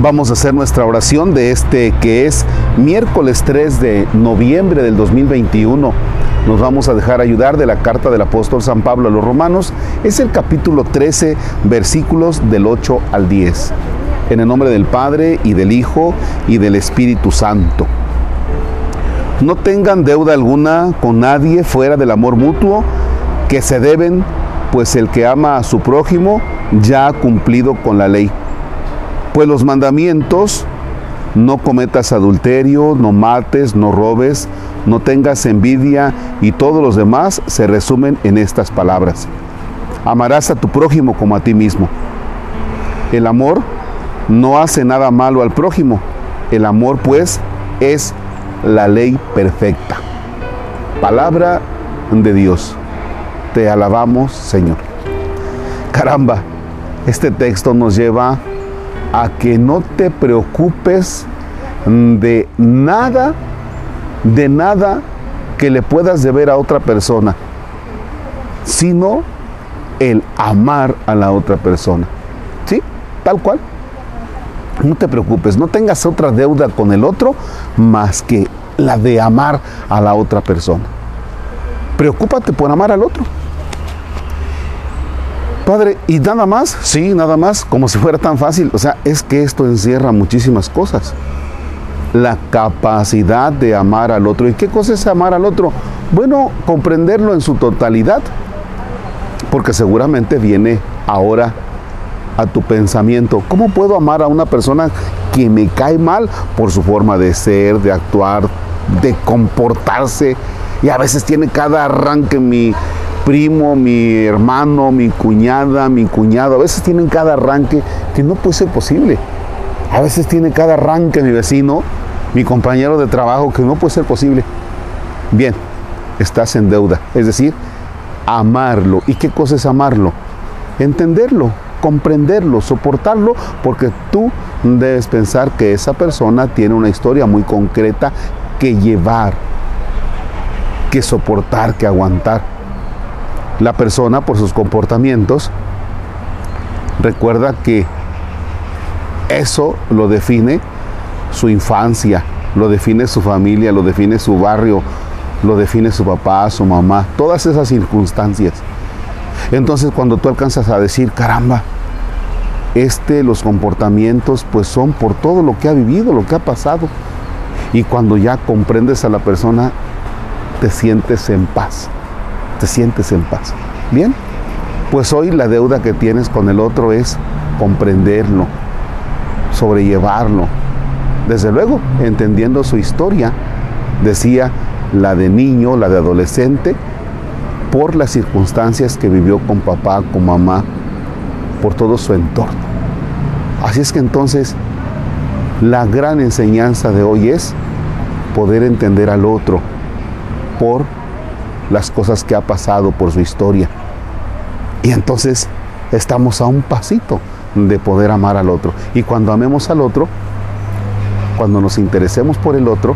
Vamos a hacer nuestra oración de este que es miércoles 3 de noviembre del 2021. Nos vamos a dejar ayudar de la carta del apóstol San Pablo a los romanos. Es el capítulo 13, versículos del 8 al 10. En el nombre del Padre y del Hijo y del Espíritu Santo. No tengan deuda alguna con nadie fuera del amor mutuo que se deben, pues el que ama a su prójimo ya ha cumplido con la ley. Pues los mandamientos, no cometas adulterio, no mates, no robes, no tengas envidia y todos los demás se resumen en estas palabras. Amarás a tu prójimo como a ti mismo. El amor no hace nada malo al prójimo. El amor pues es la ley perfecta. Palabra de Dios. Te alabamos, Señor. Caramba, este texto nos lleva a que no te preocupes de nada, de nada que le puedas deber a otra persona, sino el amar a la otra persona. ¿Sí? Tal cual. No te preocupes, no tengas otra deuda con el otro más que la de amar a la otra persona. Preocúpate por amar al otro. Padre, ¿y nada más? Sí, nada más, como si fuera tan fácil. O sea, es que esto encierra muchísimas cosas. La capacidad de amar al otro. ¿Y qué cosa es amar al otro? Bueno, comprenderlo en su totalidad. Porque seguramente viene ahora a tu pensamiento. ¿Cómo puedo amar a una persona que me cae mal por su forma de ser, de actuar, de comportarse? Y a veces tiene cada arranque mi, primo, mi hermano, mi cuñada, mi cuñado, a veces tienen cada arranque que no puede ser posible. A veces tiene cada arranque mi vecino, mi compañero de trabajo, que no puede ser posible. Bien, estás en deuda. Es decir, amarlo. ¿Y qué cosa es amarlo? Entenderlo, comprenderlo, soportarlo, porque tú debes pensar que esa persona tiene una historia muy concreta que llevar, que soportar, que aguantar la persona por sus comportamientos, recuerda que eso lo define su infancia, lo define su familia, lo define su barrio, lo define su papá, su mamá, todas esas circunstancias. Entonces cuando tú alcanzas a decir, caramba, este, los comportamientos pues son por todo lo que ha vivido, lo que ha pasado. Y cuando ya comprendes a la persona, te sientes en paz te sientes en paz. Bien, pues hoy la deuda que tienes con el otro es comprenderlo, sobrellevarlo. Desde luego, entendiendo su historia, decía la de niño, la de adolescente, por las circunstancias que vivió con papá, con mamá, por todo su entorno. Así es que entonces la gran enseñanza de hoy es poder entender al otro por las cosas que ha pasado por su historia. Y entonces estamos a un pasito de poder amar al otro. Y cuando amemos al otro, cuando nos interesemos por el otro,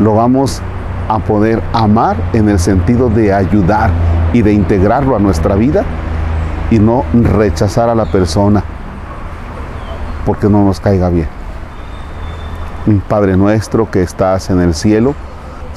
lo vamos a poder amar en el sentido de ayudar y de integrarlo a nuestra vida y no rechazar a la persona porque no nos caiga bien. Padre nuestro que estás en el cielo,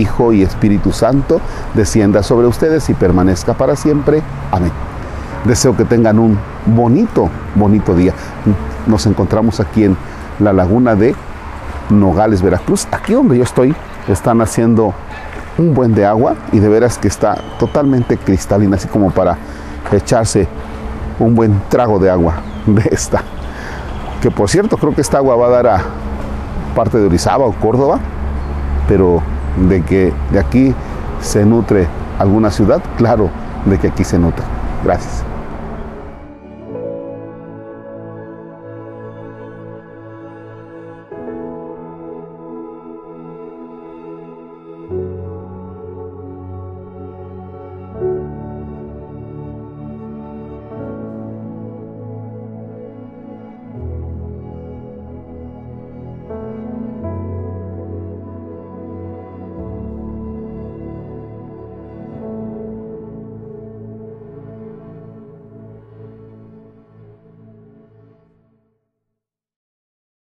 Hijo y Espíritu Santo, descienda sobre ustedes y permanezca para siempre. Amén. Deseo que tengan un bonito, bonito día. Nos encontramos aquí en la laguna de Nogales, Veracruz. Aquí donde yo estoy están haciendo un buen de agua y de veras que está totalmente cristalina, así como para echarse un buen trago de agua de esta. Que por cierto, creo que esta agua va a dar a parte de Orizaba o Córdoba, pero de que de aquí se nutre alguna ciudad, claro, de que aquí se nutre. Gracias.